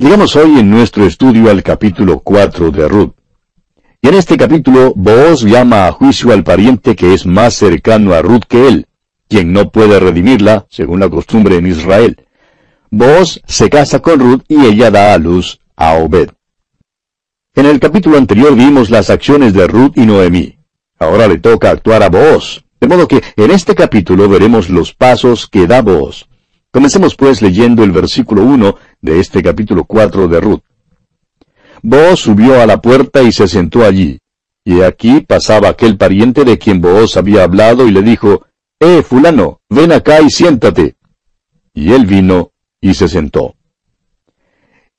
Llegamos hoy en nuestro estudio al capítulo 4 de Ruth. Y en este capítulo, Booz llama a juicio al pariente que es más cercano a Ruth que él, quien no puede redimirla, según la costumbre en Israel. Booz se casa con Ruth y ella da a luz a Obed. En el capítulo anterior vimos las acciones de Ruth y Noemí. Ahora le toca actuar a Booz. De modo que en este capítulo veremos los pasos que da Booz. Comencemos pues leyendo el versículo 1 de este capítulo 4 de Ruth. Booz subió a la puerta y se sentó allí. Y aquí pasaba aquel pariente de quien Booz había hablado y le dijo, Eh, fulano, ven acá y siéntate. Y él vino y se sentó.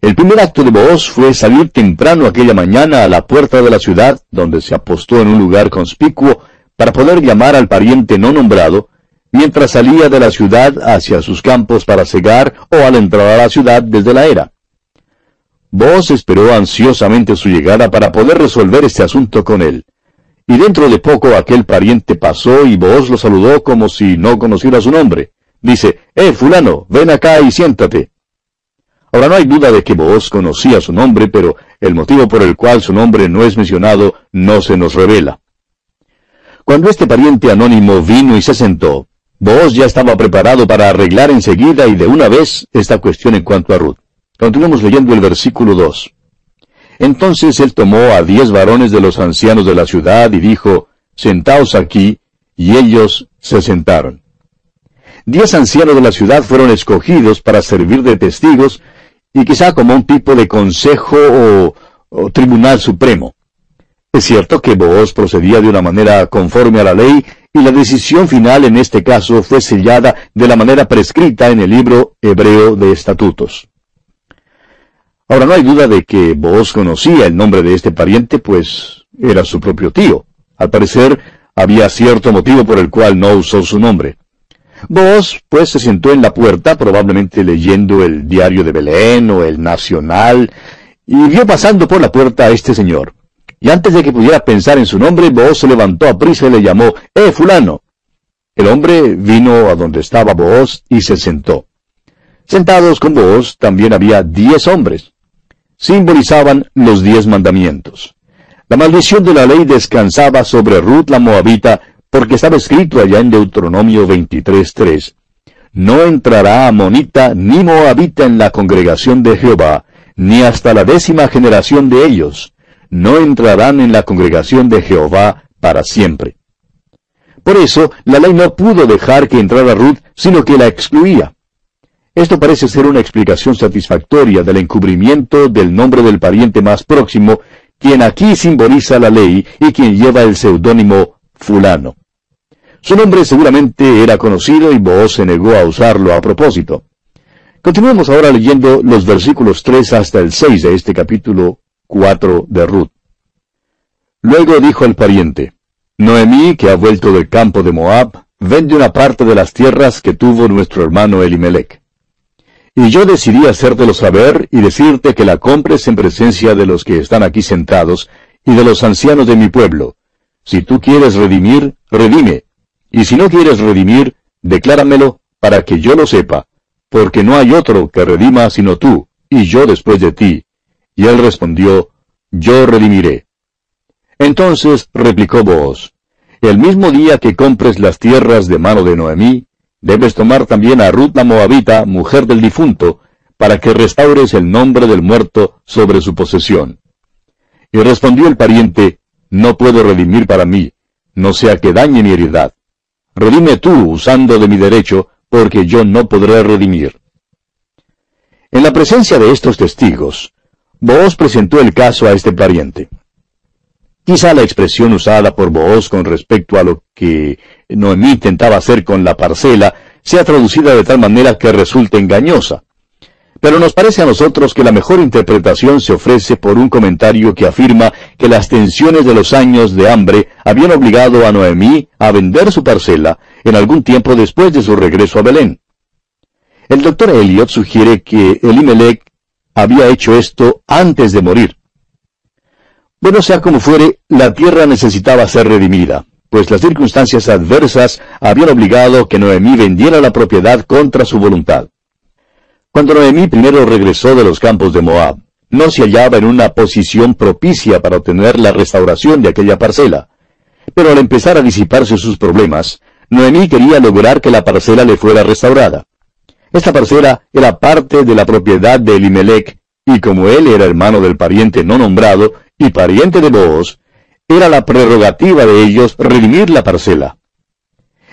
El primer acto de Booz fue salir temprano aquella mañana a la puerta de la ciudad, donde se apostó en un lugar conspicuo para poder llamar al pariente no nombrado, mientras salía de la ciudad hacia sus campos para cegar o al entrar a la ciudad desde la era. Vos esperó ansiosamente su llegada para poder resolver este asunto con él. Y dentro de poco aquel pariente pasó y vos lo saludó como si no conociera su nombre. Dice, eh, fulano, ven acá y siéntate. Ahora no hay duda de que vos conocía su nombre, pero el motivo por el cual su nombre no es mencionado no se nos revela. Cuando este pariente anónimo vino y se sentó, vos ya estaba preparado para arreglar enseguida y de una vez esta cuestión en cuanto a Ruth. Continuamos leyendo el versículo 2. Entonces él tomó a diez varones de los ancianos de la ciudad y dijo, Sentaos aquí, y ellos se sentaron. Diez ancianos de la ciudad fueron escogidos para servir de testigos, y quizá como un tipo de consejo o, tribunal supremo. Es cierto que Booz procedía de una manera conforme a la ley, y la decisión final en este caso fue sellada de la manera prescrita en el libro hebreo de estatutos. Ahora no hay duda de que Booz conocía el nombre de este pariente, pues era su propio tío. Al parecer, había cierto motivo por el cual no usó su nombre. Booz, pues, se sentó en la puerta, probablemente leyendo el diario de Belén o el Nacional, y vio pasando por la puerta a este señor. Y antes de que pudiera pensar en su nombre, Booz se levantó a prisa y le llamó, ¡Eh, fulano! El hombre vino a donde estaba Booz y se sentó. Sentados con Booz también había diez hombres. Simbolizaban los diez mandamientos. La maldición de la ley descansaba sobre Ruth la Moabita, porque estaba escrito allá en Deuteronomio 23.3. No entrará amonita ni moabita en la congregación de Jehová, ni hasta la décima generación de ellos no entrarán en la congregación de Jehová para siempre. Por eso, la ley no pudo dejar que entrara Ruth, sino que la excluía. Esto parece ser una explicación satisfactoria del encubrimiento del nombre del pariente más próximo, quien aquí simboliza la ley y quien lleva el seudónimo fulano. Su nombre seguramente era conocido y Booz se negó a usarlo a propósito. Continuemos ahora leyendo los versículos 3 hasta el 6 de este capítulo 4 de Ruth. Luego dijo el pariente, Noemí, que ha vuelto del campo de Moab, vende una parte de las tierras que tuvo nuestro hermano Elimelech. Y yo decidí hacértelo saber y decirte que la compres en presencia de los que están aquí sentados y de los ancianos de mi pueblo. Si tú quieres redimir, redime. Y si no quieres redimir, decláramelo para que yo lo sepa, porque no hay otro que redima sino tú, y yo después de ti, y él respondió, Yo redimiré. Entonces replicó Booz, El mismo día que compres las tierras de mano de Noemí, debes tomar también a Ruth la Moabita, mujer del difunto, para que restaures el nombre del muerto sobre su posesión. Y respondió el pariente, No puedo redimir para mí, no sea que dañe mi heredad. Redime tú usando de mi derecho, porque yo no podré redimir. En la presencia de estos testigos, Booz presentó el caso a este pariente. Quizá la expresión usada por Booz con respecto a lo que Noemí intentaba hacer con la parcela sea traducida de tal manera que resulte engañosa. Pero nos parece a nosotros que la mejor interpretación se ofrece por un comentario que afirma que las tensiones de los años de hambre habían obligado a Noemí a vender su parcela en algún tiempo después de su regreso a Belén. El doctor Elliot sugiere que Elimelech había hecho esto antes de morir. Bueno, sea como fuere, la tierra necesitaba ser redimida, pues las circunstancias adversas habían obligado que Noemí vendiera la propiedad contra su voluntad. Cuando Noemí primero regresó de los campos de Moab, no se hallaba en una posición propicia para obtener la restauración de aquella parcela. Pero al empezar a disiparse sus problemas, Noemí quería lograr que la parcela le fuera restaurada. Esta parcela era parte de la propiedad de Elimelech, y como él era hermano del pariente no nombrado y pariente de Booz, era la prerrogativa de ellos redimir la parcela.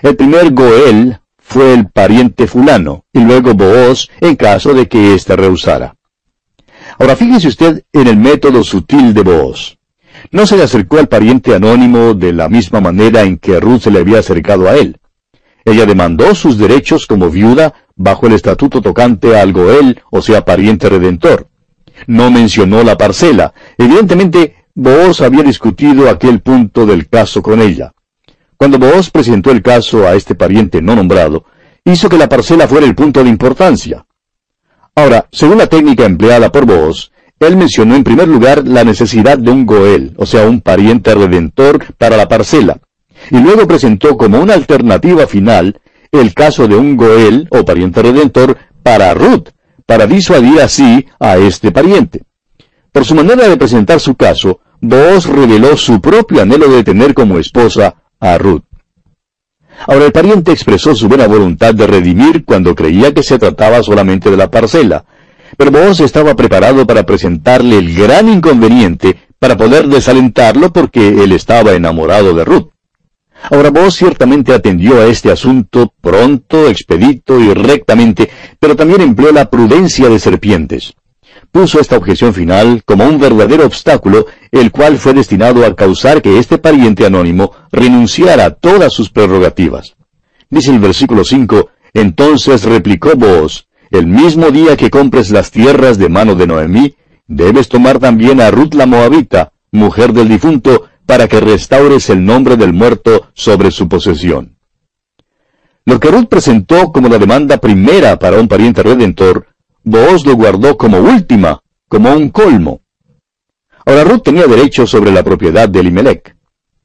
El primer Goel fue el pariente fulano, y luego Booz en caso de que éste rehusara. Ahora fíjese usted en el método sutil de Booz. No se le acercó al pariente anónimo de la misma manera en que Ruth se le había acercado a él. Ella demandó sus derechos como viuda bajo el estatuto tocante al Goel, o sea, pariente redentor. No mencionó la parcela. Evidentemente, Booz había discutido aquel punto del caso con ella. Cuando Booz presentó el caso a este pariente no nombrado, hizo que la parcela fuera el punto de importancia. Ahora, según la técnica empleada por Booz, él mencionó en primer lugar la necesidad de un Goel, o sea, un pariente redentor para la parcela, y luego presentó como una alternativa final el caso de un Goel, o pariente redentor, para Ruth, para disuadir así a este pariente. Por su manera de presentar su caso, Booz reveló su propio anhelo de tener como esposa a Ruth. Ahora el pariente expresó su buena voluntad de redimir cuando creía que se trataba solamente de la parcela, pero Booz estaba preparado para presentarle el gran inconveniente para poder desalentarlo porque él estaba enamorado de Ruth. Ahora Booz ciertamente atendió a este asunto pronto, expedito y rectamente, pero también empleó la prudencia de serpientes. Puso esta objeción final como un verdadero obstáculo, el cual fue destinado a causar que este pariente anónimo renunciara a todas sus prerrogativas. Dice el versículo 5, entonces replicó Booz, el mismo día que compres las tierras de mano de Noemí, debes tomar también a Ruth la Moabita, mujer del difunto, para que restaures el nombre del muerto sobre su posesión. Lo que Ruth presentó como la demanda primera para un pariente redentor, Booz lo guardó como última, como un colmo. Ahora Ruth tenía derecho sobre la propiedad de Elimelech.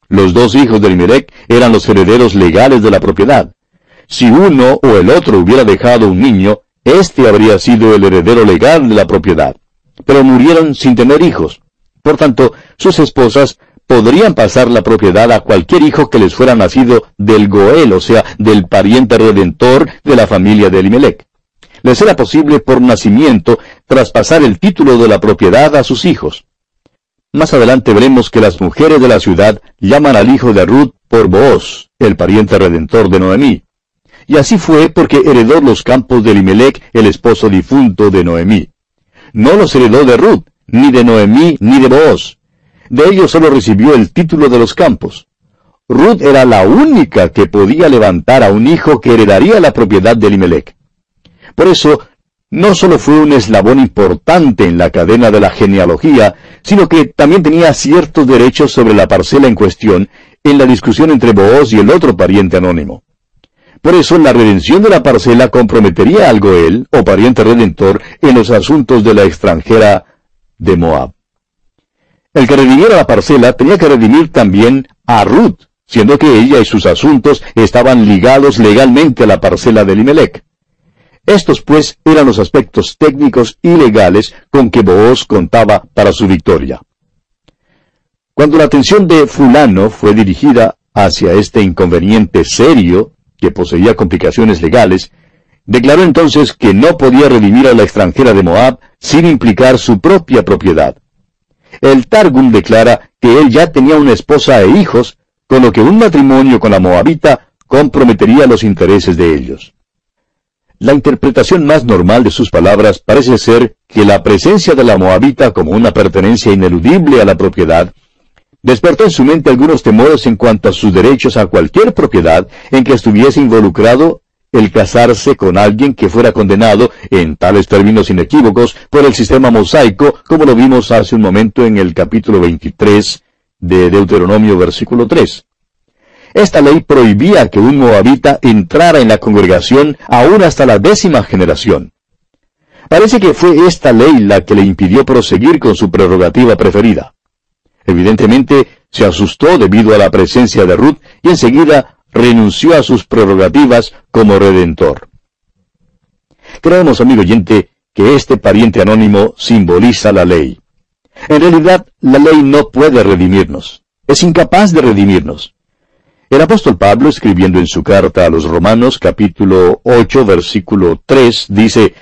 Los dos hijos de Elimelech eran los herederos legales de la propiedad. Si uno o el otro hubiera dejado un niño, este habría sido el heredero legal de la propiedad. Pero murieron sin tener hijos. Por tanto, sus esposas podrían pasar la propiedad a cualquier hijo que les fuera nacido del Goel, o sea, del pariente redentor de la familia de Elimelech. Les era posible por nacimiento traspasar el título de la propiedad a sus hijos. Más adelante veremos que las mujeres de la ciudad llaman al hijo de Ruth por Booz, el pariente redentor de Noemí. Y así fue porque heredó los campos de Elimelech, el esposo difunto de Noemí. No los heredó de Ruth, ni de Noemí, ni de Booz. De ellos solo recibió el título de los campos. Ruth era la única que podía levantar a un hijo que heredaría la propiedad de Elimelech. Por eso, no solo fue un eslabón importante en la cadena de la genealogía, sino que también tenía ciertos derechos sobre la parcela en cuestión en la discusión entre Booz y el otro pariente anónimo. Por eso la redención de la parcela comprometería al Goel, o pariente redentor, en los asuntos de la extranjera de Moab. El que redimiera la parcela tenía que redimir también a Ruth, siendo que ella y sus asuntos estaban ligados legalmente a la parcela de Elimelech. Estos pues eran los aspectos técnicos y legales con que Booz contaba para su victoria. Cuando la atención de fulano fue dirigida hacia este inconveniente serio, que poseía complicaciones legales, declaró entonces que no podía redimir a la extranjera de Moab sin implicar su propia propiedad. El Targum declara que él ya tenía una esposa e hijos, con lo que un matrimonio con la Moabita comprometería los intereses de ellos. La interpretación más normal de sus palabras parece ser que la presencia de la Moabita como una pertenencia ineludible a la propiedad despertó en su mente algunos temores en cuanto a sus derechos a cualquier propiedad en que estuviese involucrado el casarse con alguien que fuera condenado, en tales términos inequívocos, por el sistema mosaico, como lo vimos hace un momento en el capítulo 23 de Deuteronomio versículo 3. Esta ley prohibía que un moabita entrara en la congregación aún hasta la décima generación. Parece que fue esta ley la que le impidió proseguir con su prerrogativa preferida. Evidentemente, se asustó debido a la presencia de Ruth y enseguida renunció a sus prerrogativas como redentor. Creemos, amigo oyente, que este pariente anónimo simboliza la ley. En realidad, la ley no puede redimirnos. Es incapaz de redimirnos. El apóstol Pablo, escribiendo en su carta a los Romanos capítulo 8, versículo 3, dice,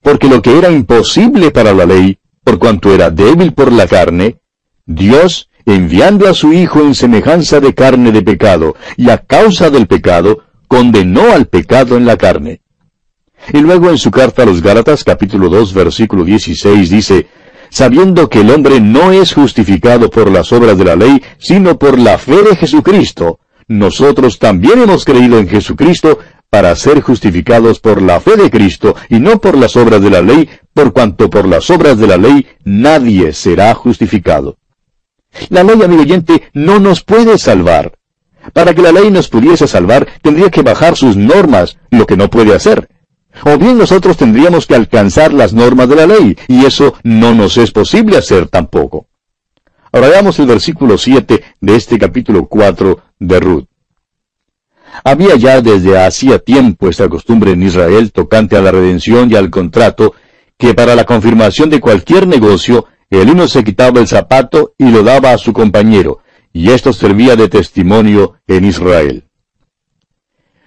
Porque lo que era imposible para la ley, por cuanto era débil por la carne, Dios, enviando a su Hijo en semejanza de carne de pecado, y a causa del pecado, condenó al pecado en la carne. Y luego en su carta a los Gálatas capítulo 2 versículo 16 dice, sabiendo que el hombre no es justificado por las obras de la ley, sino por la fe de Jesucristo, nosotros también hemos creído en Jesucristo para ser justificados por la fe de Cristo y no por las obras de la ley, por cuanto por las obras de la ley nadie será justificado. La ley, amigo oyente, no nos puede salvar. Para que la ley nos pudiese salvar, tendría que bajar sus normas, lo que no puede hacer. O bien nosotros tendríamos que alcanzar las normas de la ley, y eso no nos es posible hacer tampoco. Ahora veamos el versículo 7 de este capítulo 4 de Ruth. Había ya desde hacía tiempo esta costumbre en Israel tocante a la redención y al contrato, que para la confirmación de cualquier negocio, el uno se quitaba el zapato y lo daba a su compañero, y esto servía de testimonio en Israel.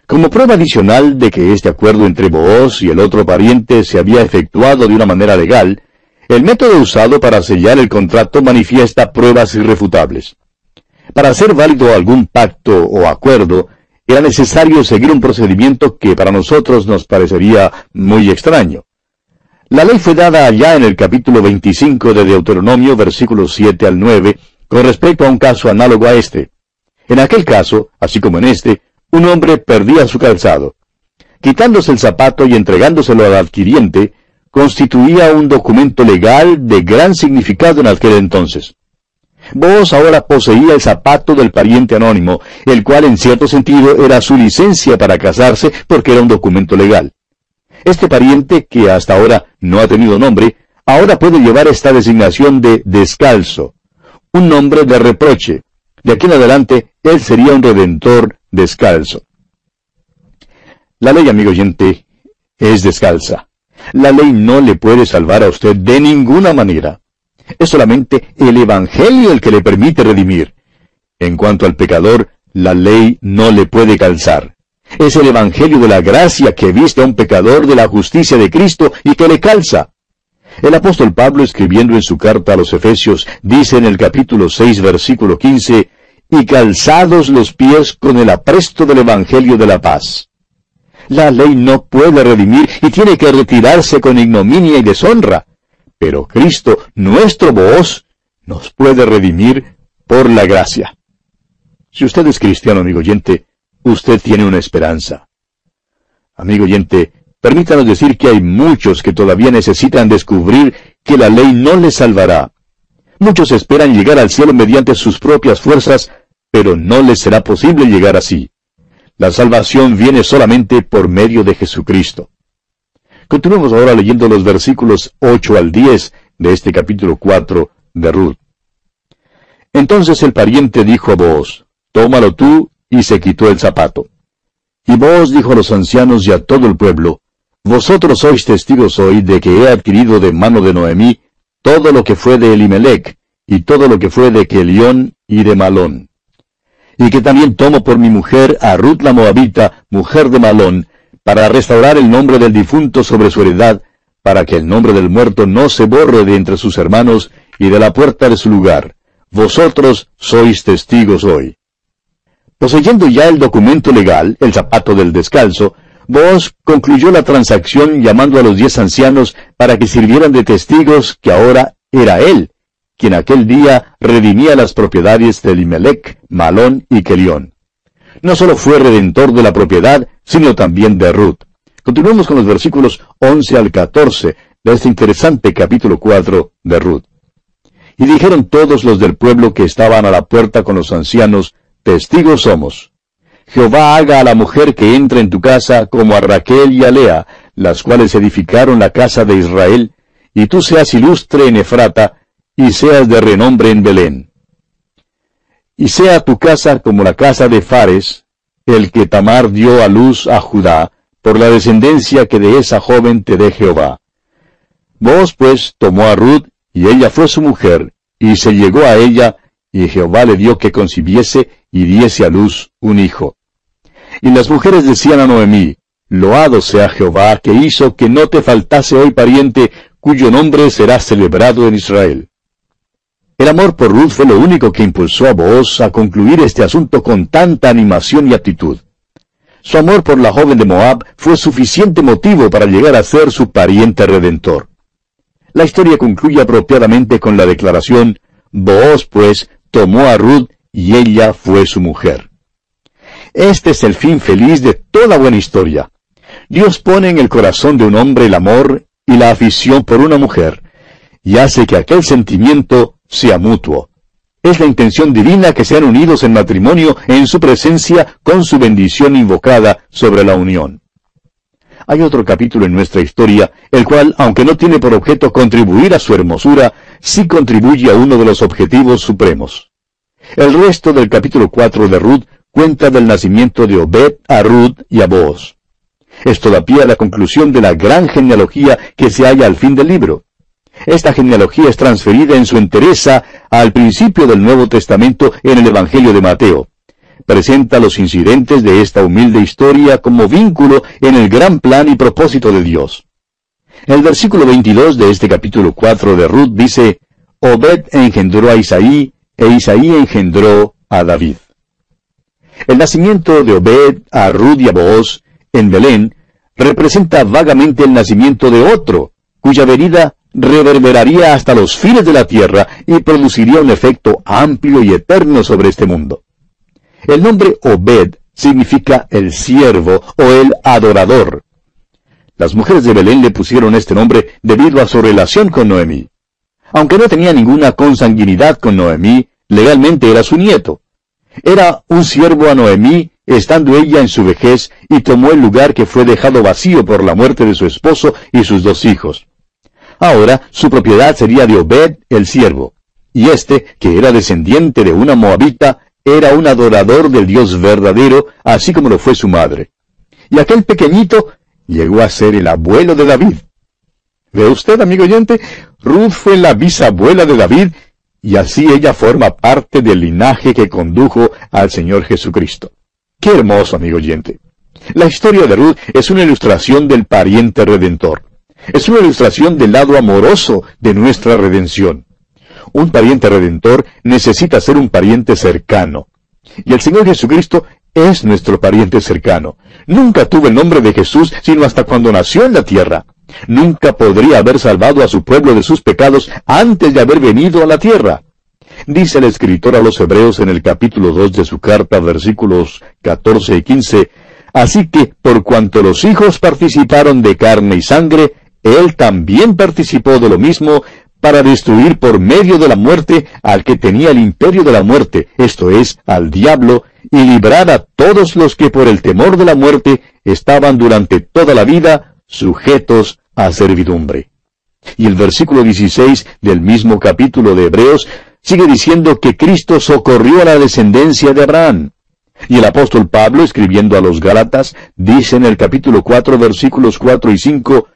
Como prueba adicional de que este acuerdo entre Booz y el otro pariente se había efectuado de una manera legal, el método usado para sellar el contrato manifiesta pruebas irrefutables. Para hacer válido algún pacto o acuerdo, era necesario seguir un procedimiento que para nosotros nos parecería muy extraño. La ley fue dada allá en el capítulo 25 de Deuteronomio, versículos 7 al 9, con respecto a un caso análogo a este. En aquel caso, así como en este, un hombre perdía su calzado. Quitándose el zapato y entregándoselo al adquiriente, constituía un documento legal de gran significado en aquel entonces. Vos ahora poseía el zapato del pariente anónimo, el cual en cierto sentido era su licencia para casarse porque era un documento legal. Este pariente, que hasta ahora no ha tenido nombre, ahora puede llevar esta designación de descalzo, un nombre de reproche. De aquí en adelante, él sería un redentor descalzo. La ley, amigo oyente, es descalza. La ley no le puede salvar a usted de ninguna manera. Es solamente el Evangelio el que le permite redimir. En cuanto al pecador, la ley no le puede calzar. Es el Evangelio de la gracia que viste a un pecador de la justicia de Cristo y que le calza. El apóstol Pablo, escribiendo en su carta a los Efesios, dice en el capítulo 6, versículo 15, y calzados los pies con el apresto del Evangelio de la paz. La ley no puede redimir y tiene que retirarse con ignominia y deshonra. Pero Cristo, nuestro voz, nos puede redimir por la gracia. Si usted es cristiano, amigo oyente, usted tiene una esperanza. Amigo oyente, permítanos decir que hay muchos que todavía necesitan descubrir que la ley no les salvará. Muchos esperan llegar al cielo mediante sus propias fuerzas, pero no les será posible llegar así. La salvación viene solamente por medio de Jesucristo. Continuemos ahora leyendo los versículos 8 al 10 de este capítulo 4 de Ruth. Entonces el pariente dijo a vos, tómalo tú, y se quitó el zapato. Y vos dijo a los ancianos y a todo el pueblo, vosotros sois testigos hoy de que he adquirido de mano de Noemí todo lo que fue de Elimelech, y todo lo que fue de Kelión y de Malón y que también tomo por mi mujer a Ruth la Moabita, mujer de Malón, para restaurar el nombre del difunto sobre su heredad, para que el nombre del muerto no se borre de entre sus hermanos y de la puerta de su lugar. Vosotros sois testigos hoy. Poseyendo ya el documento legal, el zapato del descalzo, Vos concluyó la transacción llamando a los diez ancianos para que sirvieran de testigos que ahora era él, quien aquel día redimía las propiedades de Limelec, Malón y Kelión. No solo fue redentor de la propiedad, sino también de Ruth. Continuemos con los versículos 11 al 14 de este interesante capítulo 4 de Ruth. Y dijeron todos los del pueblo que estaban a la puerta con los ancianos, testigos somos. Jehová haga a la mujer que entra en tu casa como a Raquel y a Lea, las cuales edificaron la casa de Israel, y tú seas ilustre en Efrata, y seas de renombre en Belén. Y sea tu casa como la casa de Fares, el que Tamar dio a luz a Judá, por la descendencia que de esa joven te dé Jehová. Vos pues tomó a Ruth, y ella fue su mujer, y se llegó a ella, y Jehová le dio que concibiese y diese a luz un hijo. Y las mujeres decían a Noemí, Loado sea Jehová, que hizo que no te faltase hoy pariente, cuyo nombre será celebrado en Israel. El amor por Ruth fue lo único que impulsó a Booz a concluir este asunto con tanta animación y actitud. Su amor por la joven de Moab fue suficiente motivo para llegar a ser su pariente redentor. La historia concluye apropiadamente con la declaración, Booz pues tomó a Ruth y ella fue su mujer. Este es el fin feliz de toda buena historia. Dios pone en el corazón de un hombre el amor y la afición por una mujer, y hace que aquel sentimiento sea mutuo. Es la intención divina que sean unidos en matrimonio en su presencia con su bendición invocada sobre la unión. Hay otro capítulo en nuestra historia, el cual, aunque no tiene por objeto contribuir a su hermosura, sí contribuye a uno de los objetivos supremos. El resto del capítulo 4 de Ruth cuenta del nacimiento de Obed a Ruth y a Boaz. Es todavía la conclusión de la gran genealogía que se halla al fin del libro. Esta genealogía es transferida en su entereza al principio del Nuevo Testamento en el Evangelio de Mateo. Presenta los incidentes de esta humilde historia como vínculo en el gran plan y propósito de Dios. El versículo 22 de este capítulo 4 de Ruth dice, Obed engendró a Isaí, e Isaí engendró a David. El nacimiento de Obed a Ruth y a Booz en Belén representa vagamente el nacimiento de otro, cuya venida reverberaría hasta los fines de la tierra y produciría un efecto amplio y eterno sobre este mundo. El nombre Obed significa el siervo o el adorador. Las mujeres de Belén le pusieron este nombre debido a su relación con Noemí. Aunque no tenía ninguna consanguinidad con Noemí, legalmente era su nieto. Era un siervo a Noemí, estando ella en su vejez, y tomó el lugar que fue dejado vacío por la muerte de su esposo y sus dos hijos. Ahora su propiedad sería de Obed el siervo, y éste, que era descendiente de una moabita, era un adorador del Dios verdadero, así como lo fue su madre. Y aquel pequeñito llegó a ser el abuelo de David. ¿Ve usted, amigo oyente? Ruth fue la bisabuela de David, y así ella forma parte del linaje que condujo al Señor Jesucristo. Qué hermoso, amigo oyente. La historia de Ruth es una ilustración del pariente redentor. Es una ilustración del lado amoroso de nuestra redención. Un pariente redentor necesita ser un pariente cercano. Y el Señor Jesucristo es nuestro pariente cercano. Nunca tuvo el nombre de Jesús sino hasta cuando nació en la tierra. Nunca podría haber salvado a su pueblo de sus pecados antes de haber venido a la tierra. Dice el escritor a los Hebreos en el capítulo 2 de su carta, versículos 14 y 15, Así que, por cuanto los hijos participaron de carne y sangre, él también participó de lo mismo para destruir por medio de la muerte al que tenía el imperio de la muerte, esto es, al diablo, y librar a todos los que por el temor de la muerte estaban durante toda la vida sujetos a servidumbre. Y el versículo 16 del mismo capítulo de Hebreos sigue diciendo que Cristo socorrió a la descendencia de Abraham. Y el apóstol Pablo, escribiendo a los Gálatas, dice en el capítulo 4, versículos 4 y 5,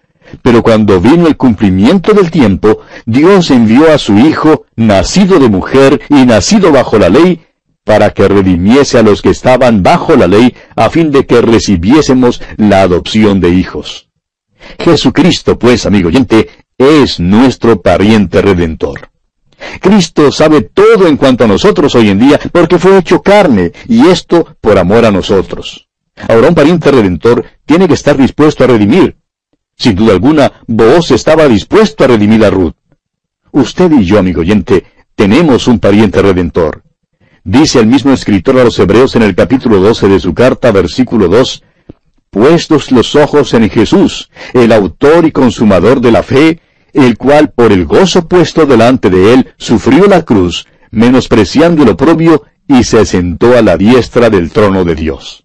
Pero cuando vino el cumplimiento del tiempo, Dios envió a su Hijo, nacido de mujer y nacido bajo la ley, para que redimiese a los que estaban bajo la ley, a fin de que recibiésemos la adopción de hijos. Jesucristo, pues, amigo oyente, es nuestro pariente redentor. Cristo sabe todo en cuanto a nosotros hoy en día porque fue hecho carne, y esto por amor a nosotros. Ahora un pariente redentor tiene que estar dispuesto a redimir. Sin duda alguna, vos estaba dispuesto a redimir a Ruth. Usted y yo, amigo oyente, tenemos un pariente redentor. Dice el mismo escritor a los Hebreos en el capítulo 12 de su carta, versículo 2, Puestos los ojos en Jesús, el autor y consumador de la fe, el cual por el gozo puesto delante de él sufrió la cruz, menospreciando lo propio, y se sentó a la diestra del trono de Dios.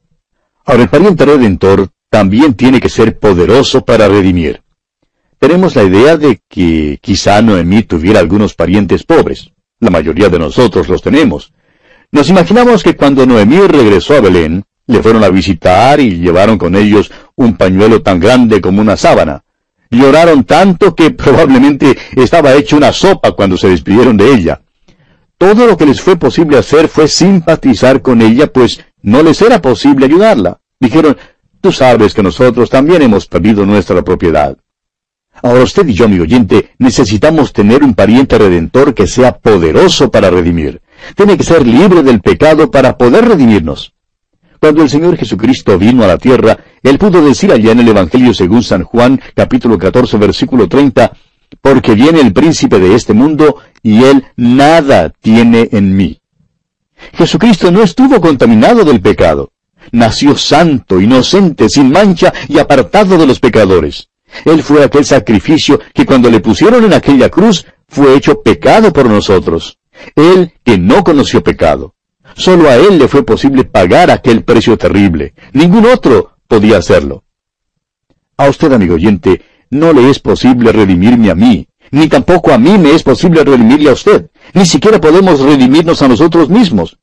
Ahora el pariente redentor también tiene que ser poderoso para redimir. Tenemos la idea de que quizá Noemí tuviera algunos parientes pobres. La mayoría de nosotros los tenemos. Nos imaginamos que cuando Noemí regresó a Belén, Le fueron a visitar y llevaron con ellos un pañuelo tan grande como una sábana. Lloraron tanto que probablemente estaba hecho una sopa cuando se despidieron de ella. Todo lo que les fue posible hacer fue simpatizar con ella, pues no les era posible ayudarla. Dijeron, tú sabes que nosotros también hemos perdido nuestra propiedad. Ahora usted y yo, amigo oyente, necesitamos tener un pariente redentor que sea poderoso para redimir. Tiene que ser libre del pecado para poder redimirnos. Cuando el Señor Jesucristo vino a la tierra, Él pudo decir allá en el Evangelio según San Juan, capítulo 14, versículo 30, porque viene el príncipe de este mundo, y Él nada tiene en mí. Jesucristo no estuvo contaminado del pecado. Nació santo, inocente, sin mancha y apartado de los pecadores. Él fue aquel sacrificio que cuando le pusieron en aquella cruz fue hecho pecado por nosotros. Él que no conoció pecado. Solo a Él le fue posible pagar aquel precio terrible. Ningún otro podía hacerlo. A usted, amigo oyente, no le es posible redimirme a mí, ni tampoco a mí me es posible redimirle a usted. Ni siquiera podemos redimirnos a nosotros mismos.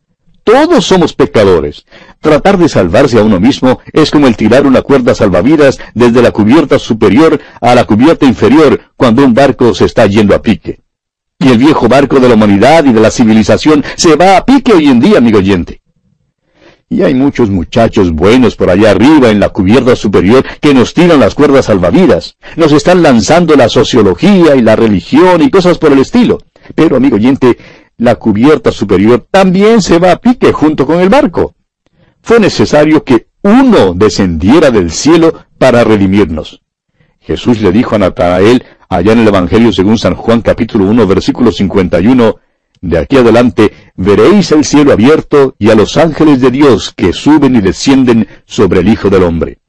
Todos somos pecadores. Tratar de salvarse a uno mismo es como el tirar una cuerda salvavidas desde la cubierta superior a la cubierta inferior cuando un barco se está yendo a pique. Y el viejo barco de la humanidad y de la civilización se va a pique hoy en día, amigo oyente. Y hay muchos muchachos buenos por allá arriba en la cubierta superior que nos tiran las cuerdas salvavidas. Nos están lanzando la sociología y la religión y cosas por el estilo. Pero, amigo oyente, la cubierta superior también se va a pique junto con el barco. Fue necesario que uno descendiera del cielo para redimirnos. Jesús le dijo a Natanael, allá en el Evangelio según San Juan capítulo 1 versículo 51, de aquí adelante veréis el cielo abierto y a los ángeles de Dios que suben y descienden sobre el Hijo del Hombre.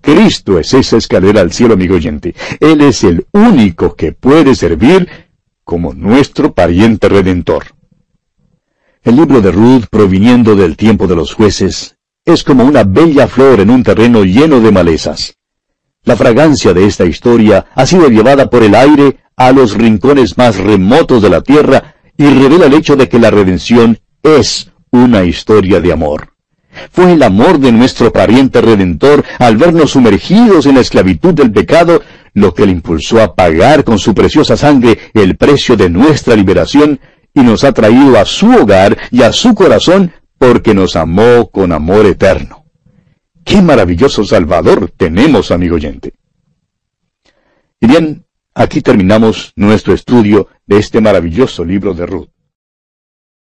Cristo es esa escalera al cielo, amigo oyente. Él es el único que puede servir como nuestro pariente redentor. El libro de Ruth, proviniendo del tiempo de los jueces, es como una bella flor en un terreno lleno de malezas. La fragancia de esta historia ha sido llevada por el aire a los rincones más remotos de la tierra y revela el hecho de que la redención es una historia de amor. Fue el amor de nuestro pariente redentor al vernos sumergidos en la esclavitud del pecado lo que le impulsó a pagar con su preciosa sangre el precio de nuestra liberación y nos ha traído a su hogar y a su corazón porque nos amó con amor eterno. ¡Qué maravilloso Salvador tenemos, amigo oyente! Y bien, aquí terminamos nuestro estudio de este maravilloso libro de Ruth.